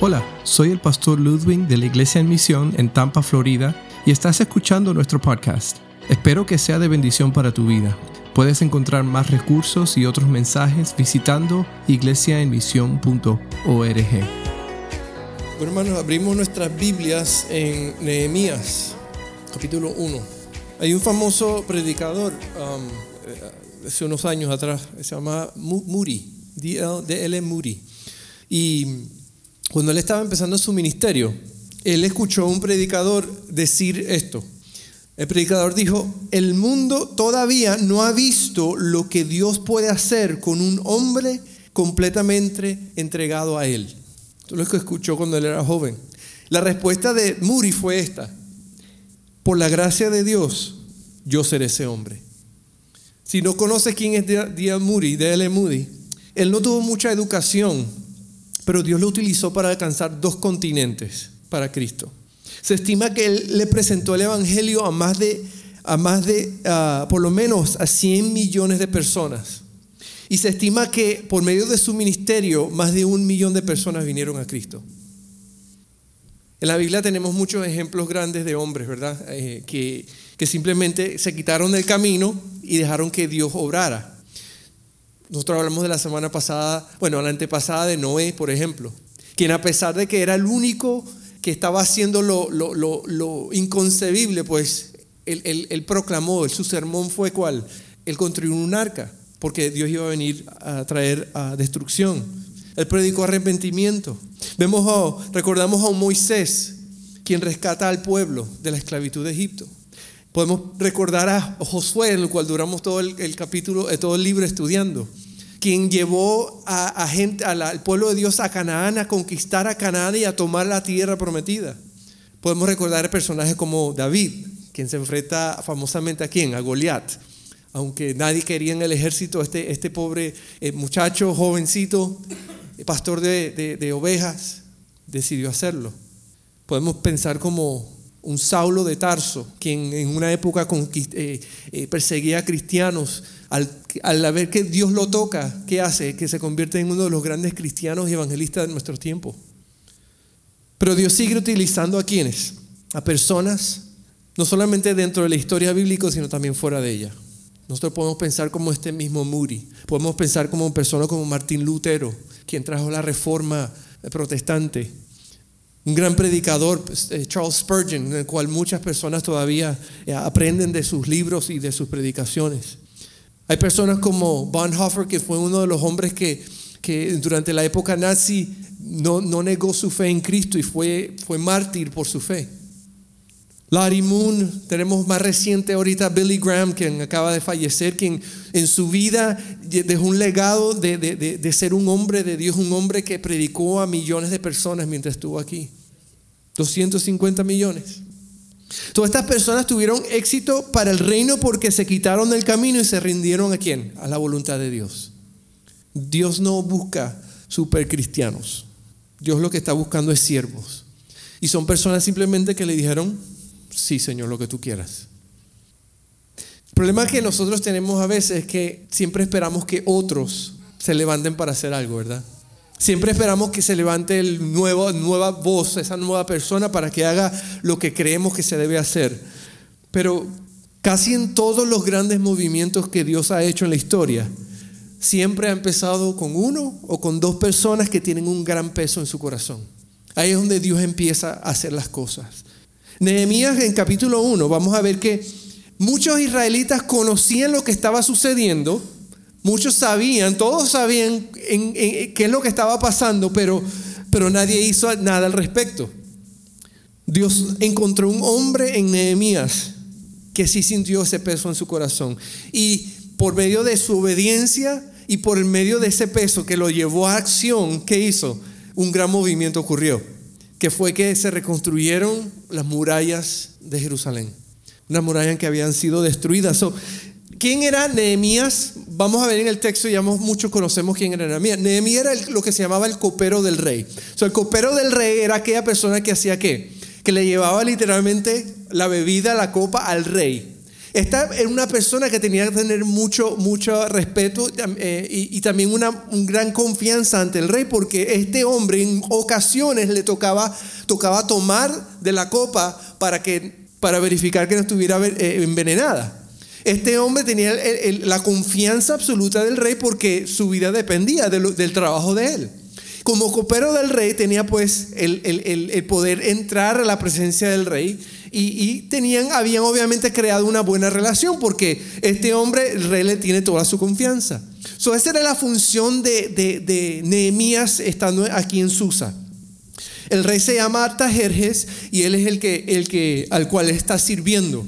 Hola, soy el pastor Ludwig de la Iglesia en Misión en Tampa, Florida, y estás escuchando nuestro podcast. Espero que sea de bendición para tu vida. Puedes encontrar más recursos y otros mensajes visitando iglesiaenmisión.org. Bueno, hermanos, abrimos nuestras Biblias en Nehemías, capítulo 1. Hay un famoso predicador um, eh, hace unos años atrás, se llama Muri, D.L. Muri. Y cuando él estaba empezando su ministerio, él escuchó a un predicador decir esto. El predicador dijo, el mundo todavía no ha visto lo que Dios puede hacer con un hombre completamente entregado a él. Esto es lo que escuchó cuando él era joven. La respuesta de Muri fue esta. Por la gracia de Dios, yo seré ese hombre. Si no conoce quién es D.L. Moody, D.L. Moody, él no tuvo mucha educación pero Dios lo utilizó para alcanzar dos continentes para Cristo. Se estima que Él le presentó el Evangelio a más de, a más de por lo menos a 100 millones de personas. Y se estima que por medio de su ministerio, más de un millón de personas vinieron a Cristo. En la Biblia tenemos muchos ejemplos grandes de hombres, ¿verdad? Eh, que, que simplemente se quitaron del camino y dejaron que Dios obrara. Nosotros hablamos de la semana pasada, bueno, la antepasada de Noé, por ejemplo, quien a pesar de que era el único que estaba haciendo lo, inconcebible, pues él, proclamó, su sermón fue cuál? Él construyó un arca, porque Dios iba a venir a traer a destrucción. Él predicó arrepentimiento. Vemos, recordamos a un Moisés, quien rescata al pueblo de la esclavitud de Egipto. Podemos recordar a Josué, en el cual duramos todo el, capítulo, eh, todo el libro estudiando, quien llevó a, gente, al pueblo de Dios a Canaán a conquistar a Canaán y a tomar la tierra prometida. Podemos recordar personajes como David, quien se enfrenta famosamente a quién, a Goliat. Aunque nadie quería en el ejército, este, este pobre eh, muchacho, jovencito, pastor de ovejas, decidió hacerlo. Podemos pensar como un Saulo de Tarso, quien en una época eh, eh, perseguía a cristianos, al, al, ver que Dios lo toca, ¿qué hace? Que se convierte en uno de los grandes cristianos y evangelistas de nuestro tiempo. Pero Dios sigue utilizando a quienes? A personas, no solamente dentro de la historia bíblica, sino también fuera de ella. Nosotros podemos pensar como este mismo Muri, podemos pensar como personas como Martín Lutero, quien trajo la reforma protestante, un gran predicador, pues, eh, Charles Spurgeon, en el cual muchas personas todavía eh, aprenden de sus libros y de sus predicaciones. Hay personas como Bonhoeffer, que fue uno de los hombres que, que durante la época nazi no, no, negó su fe en Cristo y fue, fue mártir por su fe. Larry Moon, tenemos más reciente ahorita Billy Graham, quien acaba de fallecer, quien en su vida dejó un legado de, de, de, ser un hombre de Dios, un hombre que predicó a millones de personas mientras estuvo aquí. 250 millones. Todas estas personas tuvieron éxito para el reino porque se quitaron del camino y se rindieron a quién? A la voluntad de Dios. Dios no busca supercristianos. Dios lo que está buscando es siervos. Y son personas simplemente que le dijeron, sí, Señor, lo que tú quieras. El problema que nosotros tenemos a veces es que siempre esperamos que otros se levanten para hacer algo, ¿verdad? Siempre esperamos que se levante el nuevo, nueva voz, esa nueva persona para que haga lo que creemos que se debe hacer. Pero casi en todos los grandes movimientos que Dios ha hecho en la historia, siempre ha empezado con uno o con dos personas que tienen un gran peso en su corazón. Ahí es donde Dios empieza a hacer las cosas. Nehemías en capítulo 1, vamos a ver que muchos israelitas conocían lo que estaba sucediendo, muchos sabían, todos sabían qué es lo que estaba pasando, pero, pero nadie hizo nada al respecto. Dios encontró un hombre en Nehemías que sí sintió ese peso en su corazón. Y por medio de su obediencia y por medio de ese peso que lo llevó a acción, ¿qué hizo? Un gran movimiento ocurrió que fue que se reconstruyeron las murallas de Jerusalén. Unas murallas que habían sido destruidas. ¿Quién era Nehemías? Vamos a ver en el texto, ya muchos conocemos quién era Nehemías. Nehemías era lo que se llamaba el copero del rey. O el copero del rey era aquella persona que hacía qué? Que le llevaba literalmente la bebida, la copa al rey. Esta era una persona que tenía que tener mucho, mucho respeto eh, y, también una un gran confianza ante el rey, porque este hombre en ocasiones le tocaba, tocaba tomar de la copa para, que, para verificar que no estuviera eh, envenenada. Este hombre tenía la confianza absoluta del rey porque su vida dependía del trabajo de él. Como copero del rey tenía pues el, el poder entrar a la presencia del rey y, tenían, habían obviamente creado una buena relación porque este hombre, el rey le tiene toda su confianza. So, esa era la función de, de, Nehemías estando aquí en Susa. El rey se llama Artajerjes y él es el que, el que, al cual está sirviendo.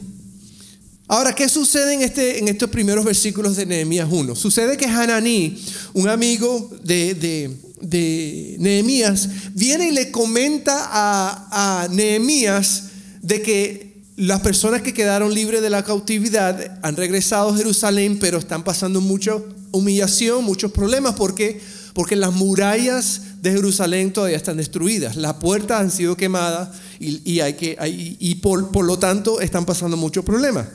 Ahora, ¿qué sucede en, este, en estos primeros versículos de Nehemías 1? Sucede que Hananí, un amigo de, de, de Nehemías, viene y le comenta a, a Nehemías de que las personas que quedaron libres de la cautividad han regresado a Jerusalén, pero están pasando mucha humillación, muchos problemas. ¿Por qué? Porque las murallas de Jerusalén todavía están destruidas, las puertas han sido quemadas y, hay que, y por, por, lo tanto están pasando muchos problemas.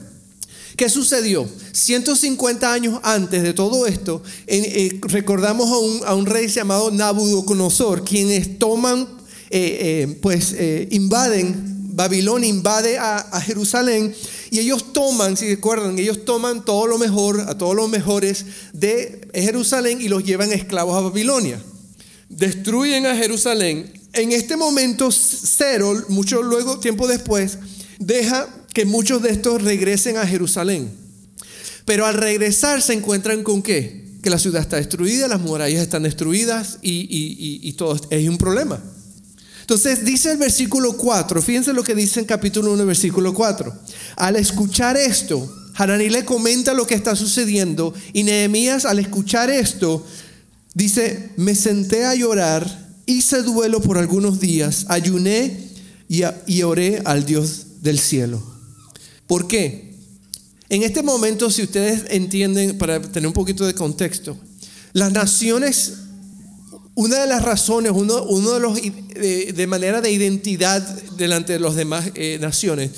¿Qué sucedió? 150 años antes de todo esto, eh, recordamos a un, a un, rey llamado Nabucodonosor, quienes toman, eh, eh, pues invaden Babilonia invade a, Jerusalén y ellos toman, si recuerdan, ellos toman todo lo mejor, a todos los mejores de Jerusalén y los llevan esclavos a Babilonia. Destruyen a Jerusalén. En este momento, Cero, mucho luego, tiempo después, deja que muchos de estos regresen a Jerusalén. Pero al regresar se encuentran con qué? Que la ciudad está destruida, las murallas están destruidas y, y todo es un problema. Entonces dice el versículo 4, fíjense lo que dice en capítulo 1, versículo 4. Al escuchar esto, Hananí le comenta lo que está sucediendo y Nehemías al escuchar esto dice, me senté a llorar, hice duelo por algunos días, ayuné y, y oré al Dios del cielo. ¿Por qué? En este momento, si ustedes entienden, para tener un poquito de contexto, las naciones una de las razones, uno, de los de, manera de identidad delante de las demás eh, naciones,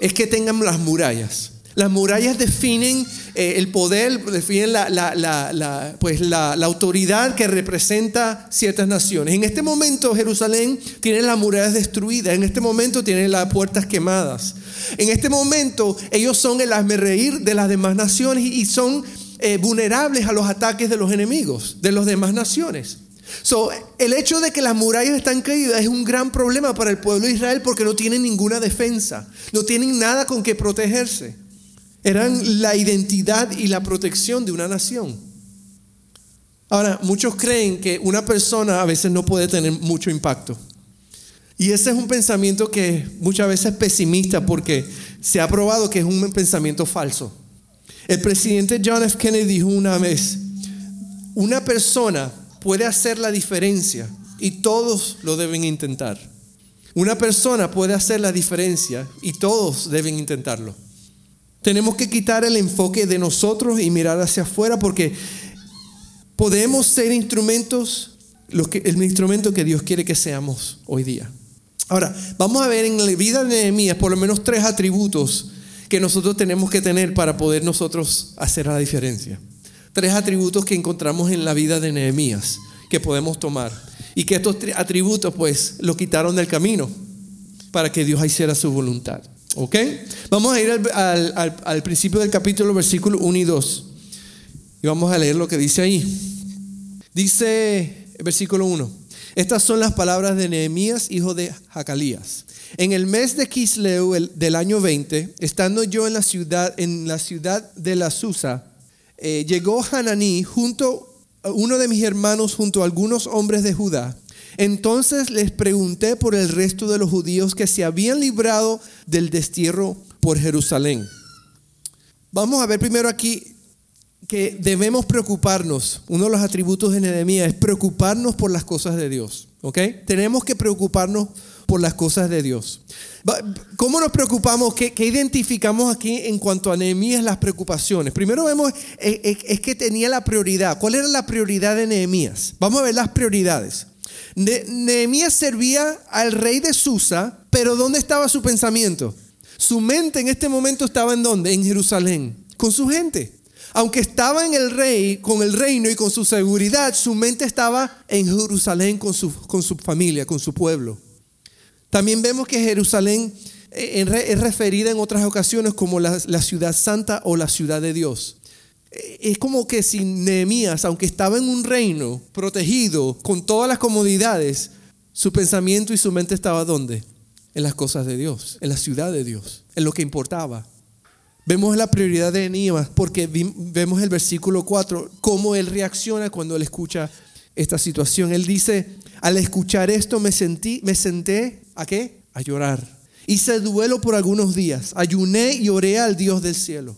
es que tengan las murallas. Las murallas definen eh, el poder, definen la, pues la, autoridad que representa ciertas naciones. En este momento Jerusalén tiene las murallas destruidas, en este momento tiene las puertas quemadas. En este momento ellos son el reír de las demás naciones y, son eh, vulnerables a los ataques de los enemigos, de las demás naciones. So, el hecho de que las murallas están caídas es un gran problema para el pueblo de Israel porque no tienen ninguna defensa, no tienen nada con que protegerse. Eran la identidad y la protección de una nación. Ahora, muchos creen que una persona a veces no puede tener mucho impacto. Y ese es un pensamiento que muchas veces es pesimista porque se ha probado que es un pensamiento falso. El presidente John F. Kennedy dijo una vez, una persona puede hacer la diferencia y todos lo deben intentar. Una persona puede hacer la diferencia y todos deben intentarlo. Tenemos que quitar el enfoque de nosotros y mirar hacia afuera porque podemos ser instrumentos, el instrumento que Dios quiere que seamos hoy día. Ahora, vamos a ver en la vida de Nehemías por lo menos tres atributos que nosotros tenemos que tener para poder nosotros hacer la diferencia. Tres atributos que encontramos en la vida de Nehemías que podemos tomar. Y que estos atributos pues lo quitaron del camino para que Dios hiciera su voluntad. ¿Ok? Vamos a ir al, principio del capítulo, versículo 1 y 2. Y vamos a leer lo que dice ahí. Dice versículo 1. Estas son las palabras de Nehemías, hijo de Jacalías. En el mes de Kisleu del año 20, estando yo en la ciudad, en la ciudad de la Susa, eh, llegó Hananí junto uno de mis hermanos junto a algunos hombres de Judá. Entonces les pregunté por el resto de los judíos que se habían librado del destierro por Jerusalén. Vamos a ver primero aquí que debemos preocuparnos. Uno de los atributos de Nehemías es preocuparnos por las cosas de Dios. ¿Ok? Tenemos que preocuparnos por las cosas de Dios. ¿Cómo nos preocupamos? ¿Qué, identificamos aquí en cuanto a Nehemías las preocupaciones? Primero vemos eh, eh, es, que tenía la prioridad. ¿Cuál era la prioridad de Nehemías? Vamos a ver las prioridades. Nehemías servía al rey de Susa, pero ¿dónde estaba su pensamiento? Su mente en este momento estaba en dónde? En Jerusalén, con su gente. Aunque estaba en el rey, con el reino y con su seguridad, su mente estaba en Jerusalén con su, con su familia, con su pueblo. También vemos que Jerusalén eh, es referida en otras ocasiones como la, ciudad santa o la ciudad de Dios. Eh, es como que si Nehemías, aunque estaba en un reino protegido con todas las comodidades, su pensamiento y su mente estaba ¿dónde? En las cosas de Dios, en la ciudad de Dios, en lo que importaba. Vemos la prioridad de Nehemías porque vemos el versículo 4, cómo él reacciona cuando él escucha esta situación. Él dice, al escuchar esto me sentí, me senté, ¿a qué? A llorar. Hice duelo por algunos días, ayuné y oré al Dios del cielo.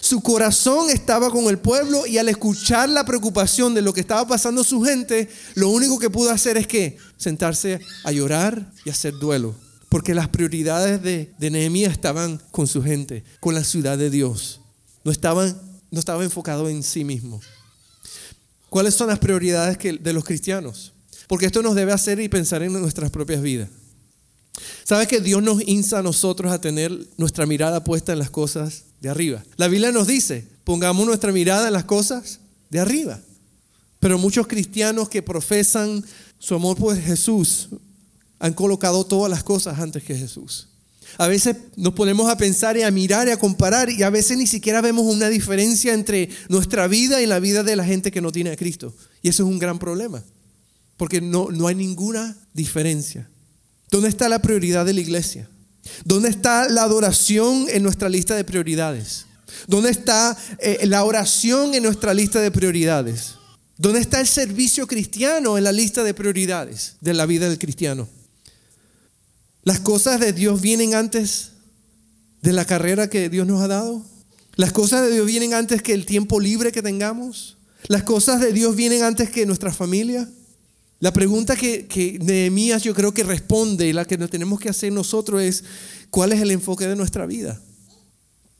Su corazón estaba con el pueblo y al escuchar la preocupación de lo que estaba pasando su gente, lo único que pudo hacer es que sentarse a llorar y hacer duelo. Porque las prioridades de, de Nehemías estaban con su gente, con la ciudad de Dios. No, no estaba enfocado en sí mismo. ¿Cuáles son las prioridades de los cristianos? Porque esto nos debe hacer y pensar en nuestras propias vidas. ¿Sabes que Dios nos insta a nosotros a tener nuestra mirada puesta en las cosas de arriba? La Biblia nos dice, pongamos nuestra mirada en las cosas de arriba. Pero muchos cristianos que profesan su amor por Jesús han colocado todas las cosas antes que Jesús. A veces nos ponemos a pensar y a mirar y a comparar y a veces ni siquiera vemos una diferencia entre nuestra vida y la vida de la gente que no tiene a Cristo. Y eso es un gran problema, porque no, no hay ninguna diferencia. ¿Dónde está la prioridad de la iglesia? ¿Dónde está la adoración en nuestra lista de prioridades? ¿Dónde está eh, la oración en nuestra lista de prioridades? ¿Dónde está el servicio cristiano en la lista de prioridades de la vida del cristiano? Las cosas de Dios vienen antes de la carrera que Dios nos ha dado. Las cosas de Dios vienen antes que el tiempo libre que tengamos. Las cosas de Dios vienen antes que nuestra familia. La pregunta que, Nehemías yo creo que responde y la que nos tenemos que hacer nosotros es, ¿cuál es el enfoque de nuestra vida?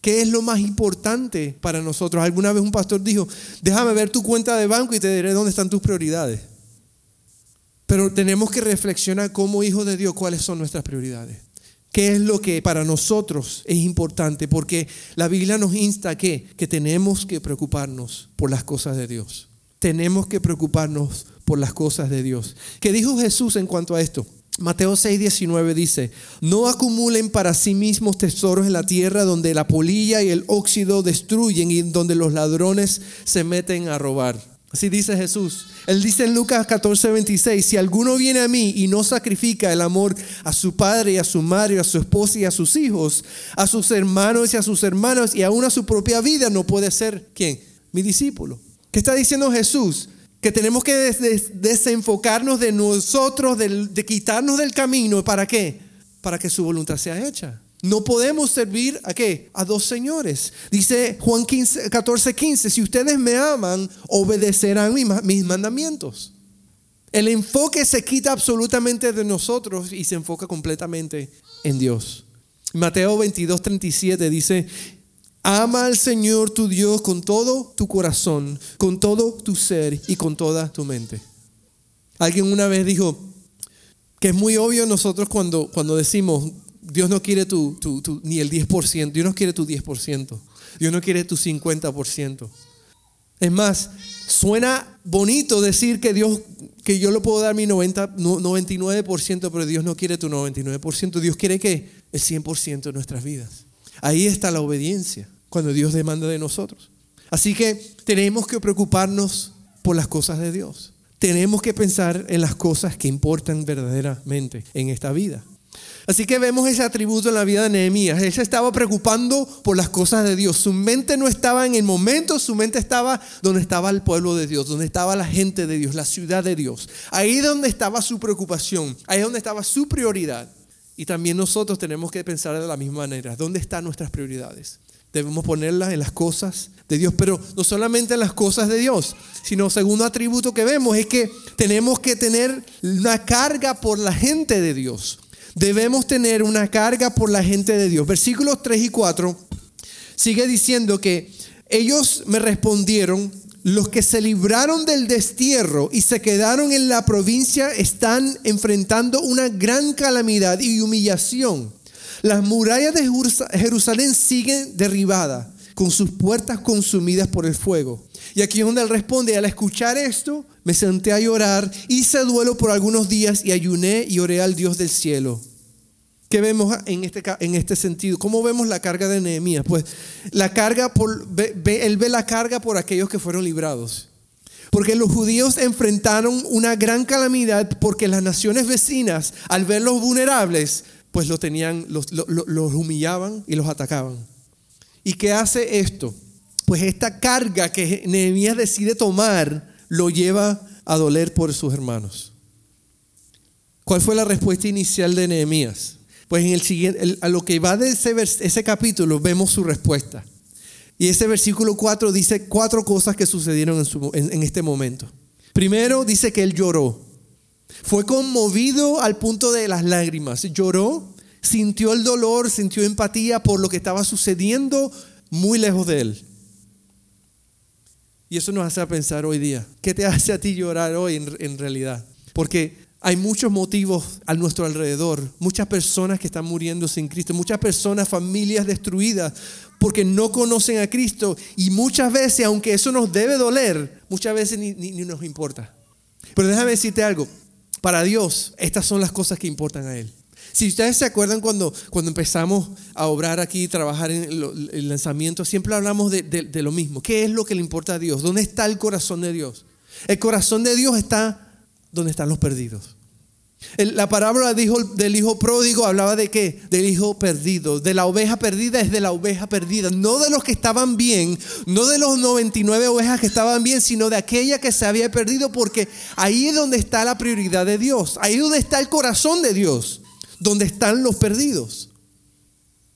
¿Qué es lo más importante para nosotros? Alguna vez un pastor dijo, déjame ver tu cuenta de banco y te diré dónde están tus prioridades. Pero tenemos que reflexionar como hijos de Dios cuáles son nuestras prioridades. ¿Qué es lo que para nosotros es importante? Porque la Biblia nos insta que, que tenemos que preocuparnos por las cosas de Dios. Tenemos que preocuparnos por las cosas de Dios. ¿Qué dijo Jesús en cuanto a esto? Mateo 6:19 dice, no acumulen para sí mismos tesoros en la tierra donde la polilla y el óxido destruyen y donde los ladrones se meten a robar. Así dice Jesús. Él dice en Lucas 14:26, si alguno viene a mí y no sacrifica el amor a su padre y a su madre, a su esposa y a sus hijos, a sus hermanos y a sus hermanas y aún a su propia vida, no puede ser, ¿quién? Mi discípulo. ¿Qué está diciendo Jesús? Que tenemos que desenfocarnos de nosotros, de, quitarnos del camino. ¿Para qué? Para que su voluntad sea hecha. No podemos servir a qué? A dos señores. Dice Juan 15, 14, 15, si ustedes me aman, obedecerán mis mandamientos. El enfoque se quita absolutamente de nosotros y se enfoca completamente en Dios. Mateo 22, 37 dice, Ama al Señor tu Dios con todo tu corazón, con todo tu ser y con toda tu mente. Alguien una vez dijo que es muy obvio nosotros cuando, cuando decimos, Dios no quiere tu, ni el 10%, Dios no quiere tu 10%, Dios no quiere tu 50%. Es más, suena bonito decir que Dios, que yo le puedo dar mi 90, 99%, pero Dios no quiere tu 99%, Dios quiere que el 100% de nuestras vidas. Ahí está la obediencia, cuando Dios demanda de nosotros. Así que tenemos que preocuparnos por las cosas de Dios. Tenemos que pensar en las cosas que importan verdaderamente en esta vida. Así que vemos ese atributo en la vida de Nehemías. Él se estaba preocupando por las cosas de Dios. Su mente no estaba en el momento, su mente estaba donde estaba el pueblo de Dios, donde estaba la gente de Dios, la ciudad de Dios. Ahí donde estaba su preocupación, ahí donde estaba su prioridad. Y también nosotros tenemos que pensar de la misma manera. ¿Dónde están nuestras prioridades? Debemos ponerlas en las cosas de Dios, pero no solamente en las cosas de Dios, sino segundo atributo que vemos es que tenemos que tener una carga por la gente de Dios. Debemos tener una carga por la gente de Dios. Versículos 3 y 4 sigue diciendo que ellos me respondieron, los que se libraron del destierro y se quedaron en la provincia están enfrentando una gran calamidad y humillación. Las murallas de Jerusalén siguen derribadas, con sus puertas consumidas por el fuego. Y aquí es donde él responde, al escuchar esto, me senté a llorar, hice duelo por algunos días y ayuné y oré al Dios del cielo. ¿Qué vemos en este, en este sentido? ¿Cómo vemos la carga de Nehemías? Pues la carga por, él ve la carga por aquellos que fueron librados. Porque los judíos enfrentaron una gran calamidad porque las naciones vecinas, al verlos vulnerables, pues lo tenían, los, los humillaban y los atacaban. ¿Y qué hace esto? Pues esta carga que Nehemías decide tomar lo lleva a doler por sus hermanos. ¿Cuál fue la respuesta inicial de Nehemías? Pues en el siguiente, a lo que va de ese, ese capítulo vemos su respuesta. Y ese versículo 4 dice cuatro cosas que sucedieron en, en este momento. Primero dice que él lloró. Fue conmovido al punto de las lágrimas. Lloró, sintió el dolor, sintió empatía por lo que estaba sucediendo muy lejos de él. Y eso nos hace pensar hoy día. ¿Qué te hace a ti llorar hoy en, realidad? Porque hay muchos motivos a nuestro alrededor, muchas personas que están muriendo sin Cristo, muchas personas, familias destruidas porque no conocen a Cristo y muchas veces, aunque eso nos debe doler, muchas veces ni, nos importa. Pero déjame decirte algo, para Dios estas son las cosas que importan a Él. Si ustedes se acuerdan cuando, cuando empezamos a obrar aquí, trabajar en el, lanzamiento, siempre hablamos de, lo mismo. ¿Qué es lo que le importa a Dios? ¿Dónde está el corazón de Dios? El corazón de Dios está donde están los perdidos. La parábola del hijo pródigo hablaba de qué? Del hijo perdido. De la oveja perdida es de la oveja perdida. No de los que estaban bien, no de los 99 ovejas que estaban bien, sino de aquella que se había perdido porque ahí es donde está la prioridad de Dios. Ahí es donde está el corazón de Dios donde están los perdidos.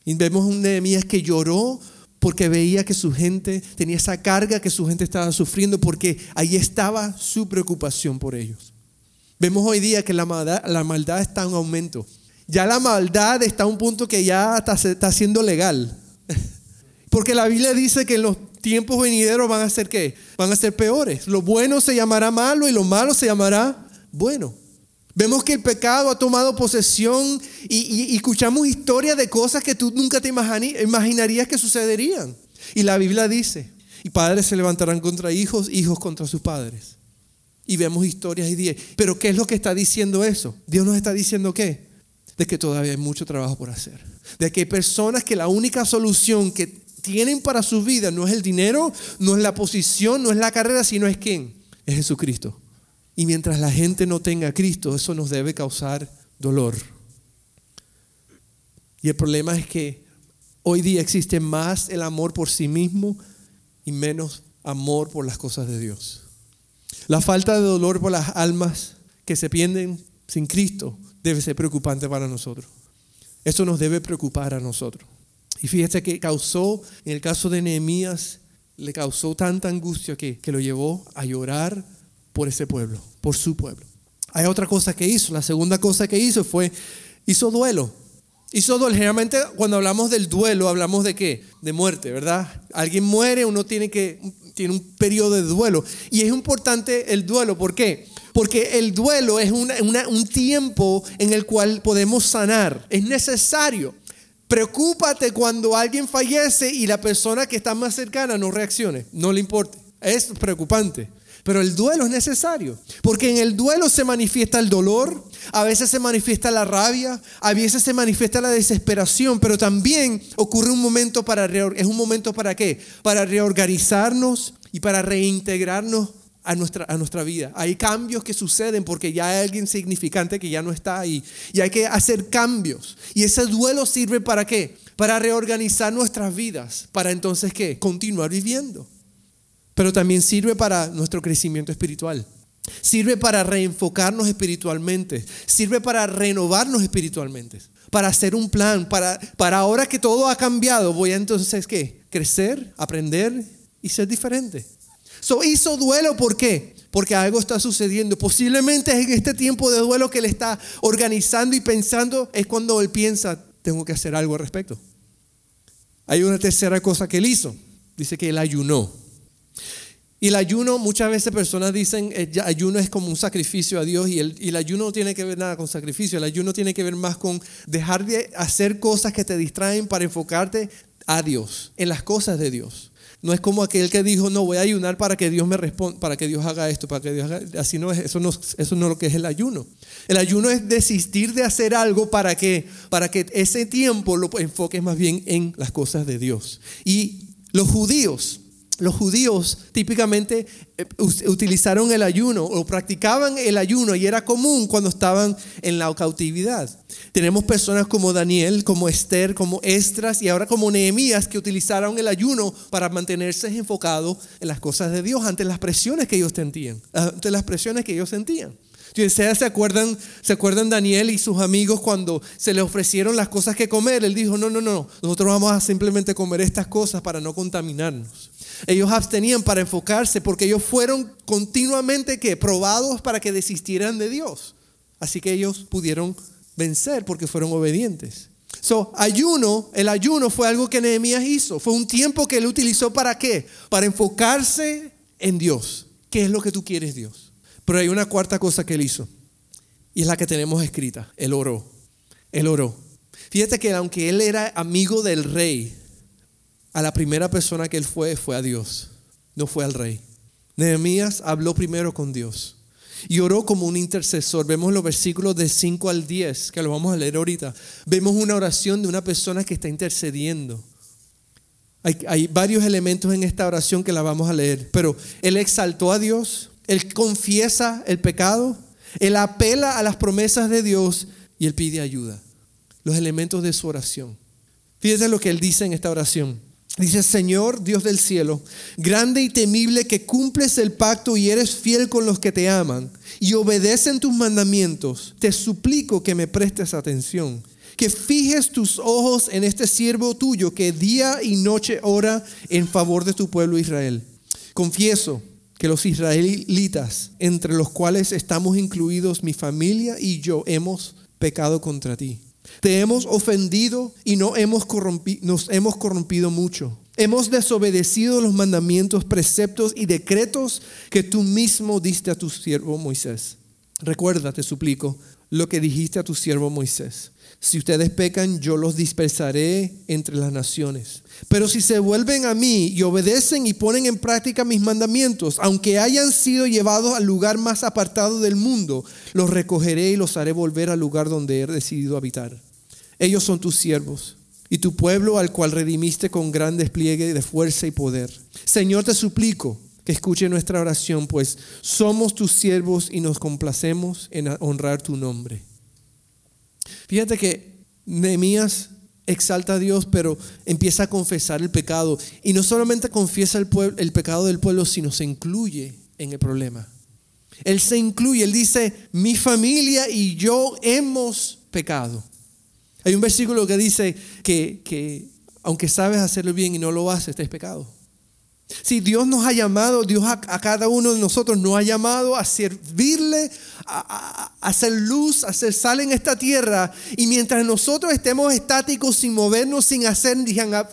Y vemos un Nehemías que lloró porque veía que su gente tenía esa carga que su gente estaba sufriendo, porque ahí estaba su preocupación por ellos. Vemos hoy día que la maldad, la maldad está en aumento. Ya la maldad está a un punto que ya está, está siendo legal. Porque la Biblia dice que en los tiempos venideros van a ser qué? Van a ser peores. Lo bueno se llamará malo y lo malo se llamará bueno. Vemos que el pecado ha tomado posesión y, escuchamos historias de cosas que tú nunca te imaginarías que sucederían. Y la Biblia dice, y padres se levantarán contra hijos, hijos contra sus padres. Y vemos historias y días. Pero ¿qué es lo que está diciendo eso? Dios nos está diciendo qué? De que todavía hay mucho trabajo por hacer. De que hay personas que la única solución que tienen para su vida no es el dinero, no es la posición, no es la carrera, sino es quién? Es Jesucristo. Y mientras la gente no tenga a Cristo, eso nos debe causar dolor. Y el problema es que hoy día existe más el amor por sí mismo y menos amor por las cosas de Dios. La falta de dolor por las almas que se pierden sin Cristo debe ser preocupante para nosotros. Esto nos debe preocupar a nosotros. Y fíjate que causó, en el caso de Nehemías, le causó tanta angustia que, que lo llevó a llorar por ese pueblo, por su pueblo. Hay otra cosa que hizo. La segunda cosa que hizo fue, hizo duelo. Hizo duelo. Generalmente cuando hablamos del duelo, hablamos de qué? De muerte, ¿verdad? Alguien muere, uno tiene que, tiene un periodo de duelo. Y es importante el duelo. ¿Por qué? Porque el duelo es un tiempo en el cual podemos sanar. Es necesario. Preocúpate cuando alguien fallece y la persona que está más cercana no reaccione. No le importe. Es preocupante. Pero el duelo es necesario, porque en el duelo se manifiesta el dolor, a veces se manifiesta la rabia, a veces se manifiesta la desesperación, pero también ocurre un momento para es un momento para qué? Para reorganizarnos y para reintegrarnos a nuestra, a nuestra vida. Hay cambios que suceden porque ya hay alguien significante que ya no está ahí y hay que hacer cambios. Y ese duelo sirve para qué? Para reorganizar nuestras vidas, para entonces qué? Continuar viviendo pero también sirve para nuestro crecimiento espiritual. Sirve para reenfocarnos espiritualmente. Sirve para renovarnos espiritualmente. Para hacer un plan. Para, para ahora que todo ha cambiado, voy a entonces ¿qué? Crecer, aprender y ser diferente. So, hizo duelo, ¿por qué? Porque algo está sucediendo. Posiblemente en este tiempo de duelo que él está organizando y pensando es cuando él piensa, tengo que hacer algo al respecto. Hay una tercera cosa que él hizo. Dice que él ayunó. Y el ayuno, muchas veces personas dicen, el eh, ayuno es como un sacrificio a Dios y el, ayuno no tiene que ver nada con sacrificio, el ayuno tiene que ver más con dejar de hacer cosas que te distraen para enfocarte a Dios, en las cosas de Dios. No es como aquel que dijo, no, voy a ayunar para que Dios me responda, para que Dios haga esto, para que Dios haga... Así no es, eso no, eso no es lo que es el ayuno. El ayuno es desistir de hacer algo para que, para que ese tiempo lo enfoques más bien en las cosas de Dios. Y los judíos, los judíos típicamente eh, utilizaron el ayuno o practicaban el ayuno y era común cuando estaban en la cautividad. Tenemos personas como Daniel, como Esther, como Estras y ahora como Nehemías que utilizaron el ayuno para mantenerse enfocados en las cosas de Dios ante las presiones que ellos sentían, ante las presiones que ellos sentían. Se acuerdan, se acuerdan Daniel y sus amigos cuando se le ofrecieron las cosas que comer. Él dijo, no, no, no, nosotros vamos a simplemente comer estas cosas para no contaminarnos. Ellos abstenían para enfocarse porque ellos fueron continuamente que probados para que desistieran de Dios. Así que ellos pudieron vencer porque fueron obedientes. So, ayuno, el ayuno fue algo que Nehemías hizo. Fue un tiempo que él utilizó para qué? Para enfocarse en Dios. ¿Qué es lo que tú quieres, Dios? Pero hay una cuarta cosa que él hizo. Y es la que tenemos escrita. Él oró. Él oró. Fíjate que aunque él era amigo del rey, a la primera persona que él fue fue a Dios, no fue al rey. Nehemías habló primero con Dios y oró como un intercesor. Vemos los versículos de 5 al 10, que lo vamos a leer ahorita. Vemos una oración de una persona que está intercediendo. Hay, hay, varios elementos en esta oración que la vamos a leer, pero él exaltó a Dios, él confiesa el pecado, él apela a las promesas de Dios y él pide ayuda. Los elementos de su oración. Fíjense lo que él dice en esta oración. Dice, Señor Dios del cielo, grande y temible que cumples el pacto y eres fiel con los que te aman y obedecen tus mandamientos, te suplico que me prestes atención, que fijes tus ojos en este siervo tuyo que día y noche ora en favor de tu pueblo Israel. Confieso que los israelitas, entre los cuales estamos incluidos mi familia y yo, hemos pecado contra ti. Te hemos ofendido y no hemos nos hemos corrompido mucho. Hemos desobedecido los mandamientos, preceptos y decretos que tú mismo diste a tu siervo Moisés. Recuerda, te suplico, lo que dijiste a tu siervo Moisés. Si ustedes pecan, yo los dispersaré entre las naciones. Pero si se vuelven a mí y obedecen y ponen en práctica mis mandamientos, aunque hayan sido llevados al lugar más apartado del mundo, los recogeré y los haré volver al lugar donde he decidido habitar. Ellos son tus siervos y tu pueblo al cual redimiste con gran despliegue de fuerza y poder. Señor, te suplico que escuche nuestra oración, pues somos tus siervos y nos complacemos en honrar tu nombre. Fíjate que Nehemías exalta a Dios, pero empieza a confesar el pecado. Y no solamente confiesa el, pecado del pueblo, sino se incluye en el problema. Él se incluye, él dice, mi familia y yo hemos pecado. Hay un versículo que dice que, que aunque sabes hacerlo bien y no lo haces, es pecado. Si Dios nos ha llamado, Dios a, cada uno de nosotros nos ha llamado a servirle, a, hacer luz, a hacer sal en esta tierra. Y mientras nosotros estemos estáticos, sin movernos, sin hacer,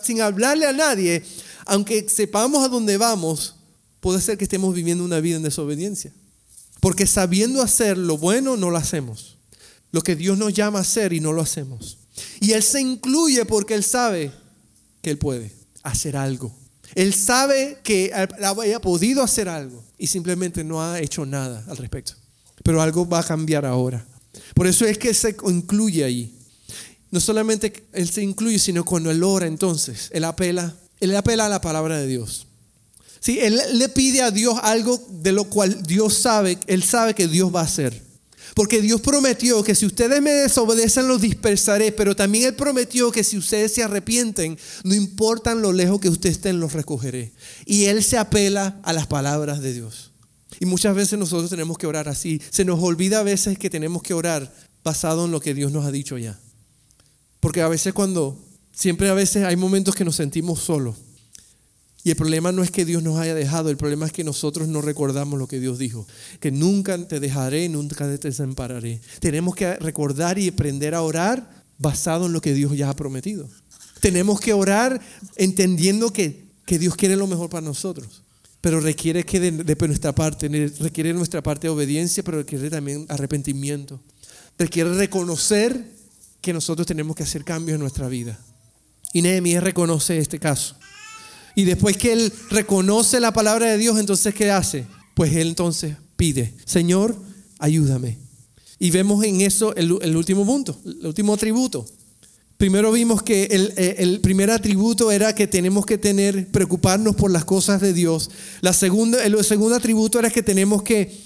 sin hablarle a nadie, aunque sepamos a dónde vamos, puede ser que estemos viviendo una vida en desobediencia. Porque sabiendo hacer lo bueno, no lo hacemos. Lo que Dios nos llama a hacer y no lo hacemos. Y Él se incluye porque Él sabe que Él puede hacer algo. Él sabe que haya podido hacer algo y simplemente no ha hecho nada al respecto. Pero algo va a cambiar ahora. Por eso es que se incluye ahí. No solamente Él se incluye, sino cuando Él ora entonces, Él apela, Él apela a la palabra de Dios. Si Él le pide a Dios algo de lo cual Dios sabe, Él sabe que Dios va a hacer. Porque Dios prometió que si ustedes me desobedecen los dispersaré, pero también Él prometió que si ustedes se arrepienten, no importan lo lejos que ustedes estén, los recogeré. Y Él se apela a las palabras de Dios. Y muchas veces nosotros tenemos que orar así. Se nos olvida a veces que tenemos que orar basado en lo que Dios nos ha dicho ya. Porque a veces cuando, siempre a veces hay momentos que nos sentimos solos. Y el problema no es que Dios nos haya dejado, el problema es que nosotros no recordamos lo que Dios dijo, que nunca te dejaré, nunca te desampararé. Tenemos que recordar y aprender a orar basado en lo que Dios ya ha prometido. Tenemos que orar entendiendo que, que Dios quiere lo mejor para nosotros. pero requiere que de, nuestra parte, requiere nuestra parte de obediencia, pero requiere también arrepentimiento. Requiere reconocer que nosotros tenemos que hacer cambios en nuestra vida. Y Nehemías reconoce este caso. Y después que él reconoce la palabra de Dios, entonces ¿qué hace? Pues él entonces pide, Señor, ayúdame. Y vemos en eso el, último punto, el último atributo. Primero vimos que el, primer atributo era que tenemos que tener, preocuparnos por las cosas de Dios. La segunda, el segundo atributo era que tenemos que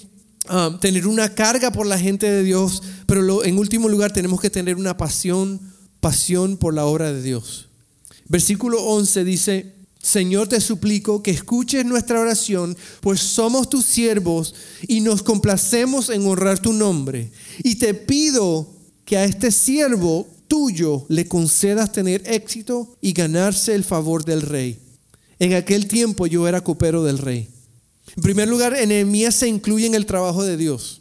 um, tener una carga por la gente de Dios, pero en último lugar tenemos que tener una pasión, pasión por la obra de Dios. Versículo 11 dice, Señor, te suplico que escuches nuestra oración, pues somos tus siervos y nos complacemos en honrar tu nombre. Y te pido que a este siervo tuyo le concedas tener éxito y ganarse el favor del rey. En aquel tiempo yo era copero del rey. En primer lugar, Enemías se incluye en el trabajo de Dios.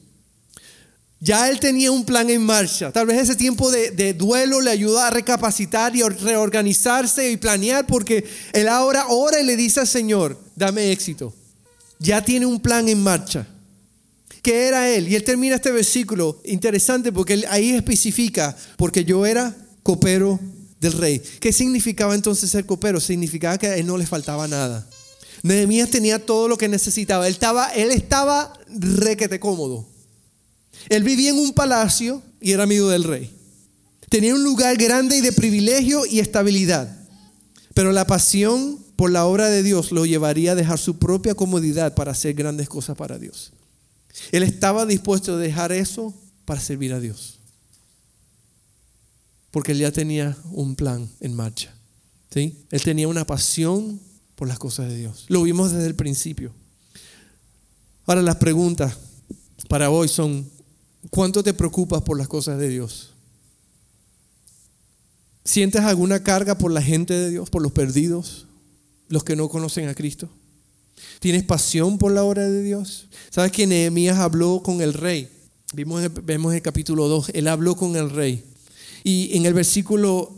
Ya él tenía un plan en marcha. Tal vez ese tiempo de, duelo le ayuda a recapacitar y reorganizarse y planear porque él ahora ora y le dice al Señor, dame éxito. Ya tiene un plan en marcha. ¿Qué era él? Y él termina este versículo interesante porque ahí especifica, porque yo era copero del rey. ¿Qué significaba entonces ser copero? Significaba que a él no le faltaba nada. Nehemías tenía todo lo que necesitaba. Él estaba, él estaba requete cómodo. Él vivía en un palacio y era amigo del rey. Tenía un lugar grande y de privilegio y estabilidad. Pero la pasión por la obra de Dios lo llevaría a dejar su propia comodidad para hacer grandes cosas para Dios. Él estaba dispuesto a dejar eso para servir a Dios. Porque él ya tenía un plan en marcha. ¿sí? Él tenía una pasión por las cosas de Dios. Lo vimos desde el principio. Ahora las preguntas para hoy son, ¿Cuánto te preocupas por las cosas de Dios? ¿Sientes alguna carga por la gente de Dios, por los perdidos, los que no conocen a Cristo? ¿Tienes pasión por la obra de Dios? ¿Sabes que Nehemías habló con el rey? Vimos, vemos el capítulo 2, él habló con el rey. Y en el versículo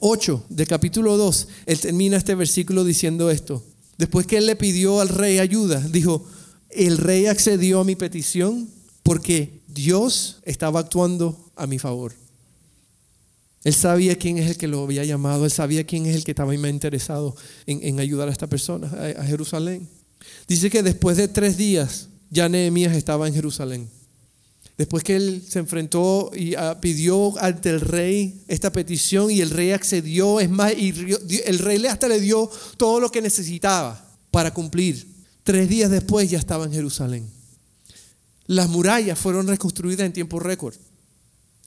8 eh, del capítulo 2, él termina este versículo diciendo esto. Después que él le pidió al rey ayuda, dijo, el rey accedió a mi petición porque Dios estaba actuando a mi favor. Él sabía quién es el que lo había llamado, él sabía quién es el que estaba más interesado en, ayudar a esta persona, a, Jerusalén. Dice que después de tres días ya Nehemías estaba en Jerusalén. Después que él se enfrentó y ah, pidió ante el rey esta petición y el rey accedió, es más, y el rey hasta le dio todo lo que necesitaba para cumplir. Tres días después ya estaba en Jerusalén. Las murallas fueron reconstruidas en tiempo récord.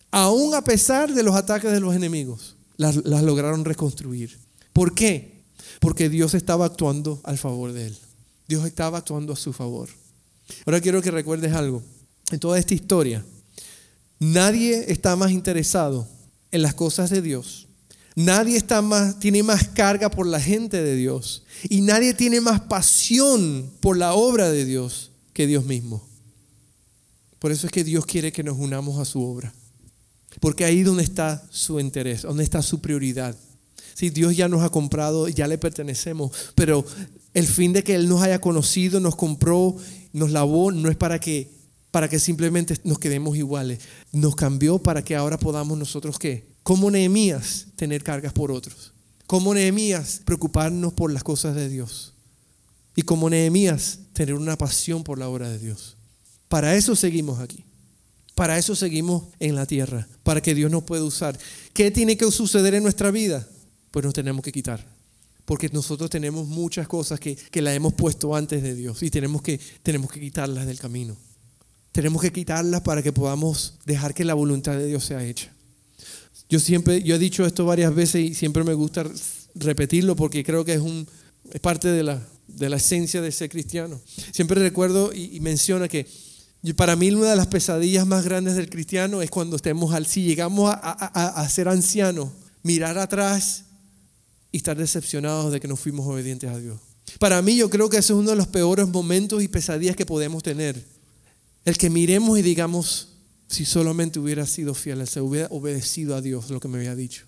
Aún a pesar de los ataques de los enemigos, las, lograron reconstruir. ¿Por qué? Porque Dios estaba actuando al favor de él. Dios estaba actuando a su favor. Ahora quiero que recuerdes algo. En toda esta historia, nadie está más interesado en las cosas de Dios. Nadie está más, tiene más carga por la gente de Dios. Y nadie tiene más pasión por la obra de Dios que Dios mismo. Por eso es que Dios quiere que nos unamos a su obra. Porque ahí donde está su interés, donde está su prioridad. Si Dios ya nos ha comprado, ya le pertenecemos, pero el fin de que Él nos haya conocido, nos compró, nos lavó, no es para que, para que simplemente nos quedemos iguales. Nos cambió para que ahora podamos nosotros, ¿qué? Como Nehemías, tener cargas por otros. Como Nehemías, preocuparnos por las cosas de Dios. Y como Nehemías, tener una pasión por la obra de Dios. Para eso seguimos aquí. Para eso seguimos en la tierra, para que Dios nos pueda usar. ¿Qué tiene que suceder en nuestra vida? Pues nos tenemos que quitar. Porque nosotros tenemos muchas cosas que, que las hemos puesto antes de Dios y tenemos que, tenemos que quitarlas del camino. Tenemos que quitarlas para que podamos dejar que la voluntad de Dios sea hecha. Yo siempre, yo he dicho esto varias veces y siempre me gusta repetirlo porque creo que es, un, es parte de la, de la esencia de ser cristiano. Siempre recuerdo y menciona que y para mí una de las pesadillas más grandes del cristiano es cuando estemos al, si llegamos a, ser ancianos, mirar atrás y estar decepcionados de que no fuimos obedientes a Dios. Para mí yo creo que ese es uno de los peores momentos y pesadillas que podemos tener. El que miremos y digamos, si solamente hubiera sido fiel, se hubiera obedecido a Dios lo que me había dicho.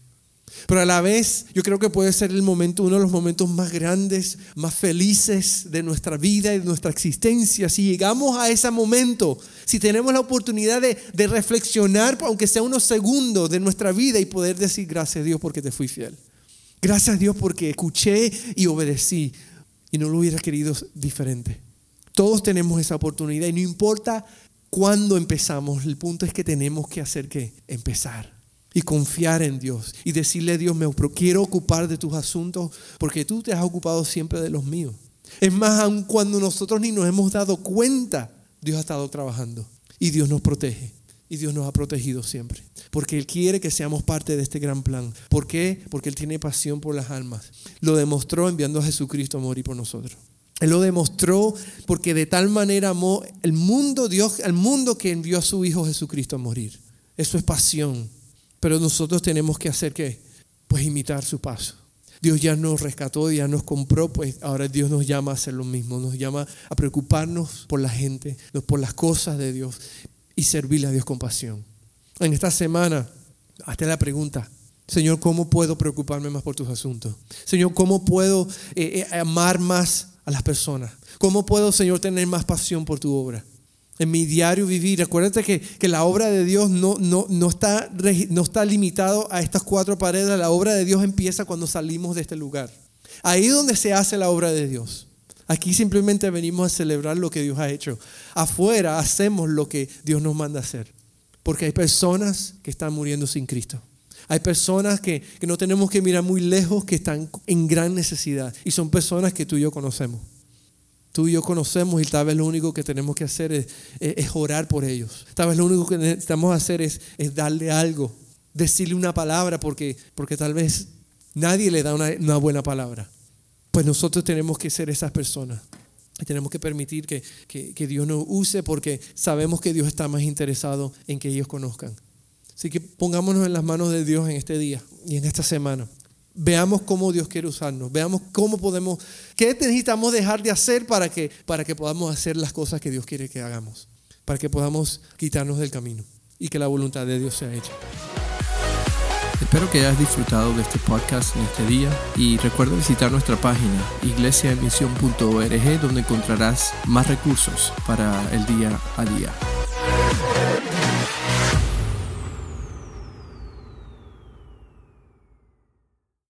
Pero a la vez yo creo que puede ser el momento, uno de los momentos más grandes, más felices de nuestra vida y de nuestra existencia. Si llegamos a ese momento, si tenemos la oportunidad de, de reflexionar, aunque sea unos segundos de nuestra vida y poder decir gracias a Dios porque te fui fiel. Gracias a Dios porque escuché y obedecí y no lo hubiera querido diferente. Todos tenemos esa oportunidad y no importa cuándo empezamos, el punto es que tenemos que hacer que empezar y confiar en Dios y decirle a Dios, me quiero ocupar de tus asuntos porque tú te has ocupado siempre de los míos. Es más, aun cuando nosotros ni nos hemos dado cuenta, Dios ha estado trabajando y Dios nos protege y Dios nos ha protegido siempre. Porque Él quiere que seamos parte de este gran plan. ¿Por qué? Porque Él tiene pasión por las almas. Lo demostró enviando a Jesucristo a morir por nosotros. Él lo demostró porque de tal manera amó el mundo, Dios, al mundo que envió a su Hijo Jesucristo a morir. Eso es pasión. Pero nosotros tenemos que hacer qué? Pues imitar su paso. Dios ya nos rescató, ya nos compró, pues ahora Dios nos llama a hacer lo mismo, nos llama a preocuparnos por la gente, por las cosas de Dios y servirle a Dios con pasión. En esta semana, hazte la pregunta, Señor, ¿cómo puedo preocuparme más por tus asuntos? Señor, ¿cómo puedo eh, eh, amar más a las personas? ¿Cómo puedo, Señor, tener más pasión por tu obra? En mi diario vivir, acuérdate que, que la obra de Dios no, no, no, está, no está limitado a estas cuatro paredes, la obra de Dios empieza cuando salimos de este lugar. Ahí es donde se hace la obra de Dios. Aquí simplemente venimos a celebrar lo que Dios ha hecho. Afuera hacemos lo que Dios nos manda hacer. Porque hay personas que están muriendo sin Cristo. Hay personas que, no tenemos que mirar muy lejos, que están en gran necesidad. Y son personas que tú y yo conocemos. Tú y yo conocemos y tal vez lo único que tenemos que hacer es, orar por ellos. Tal vez lo único que necesitamos hacer es, darle algo, decirle una palabra, porque, porque tal vez nadie le da una, buena palabra. Pues nosotros tenemos que ser esas personas. Y tenemos que permitir que, que Dios nos use porque sabemos que Dios está más interesado en que ellos conozcan. Así que pongámonos en las manos de Dios en este día y en esta semana. Veamos cómo Dios quiere usarnos. Veamos cómo podemos, qué necesitamos dejar de hacer para que, para que podamos hacer las cosas que Dios quiere que hagamos. Para que podamos quitarnos del camino y que la voluntad de Dios sea hecha. Espero que hayas disfrutado de este podcast en este día y recuerda visitar nuestra página iglesiaemisión.org donde encontrarás más recursos para el día a día.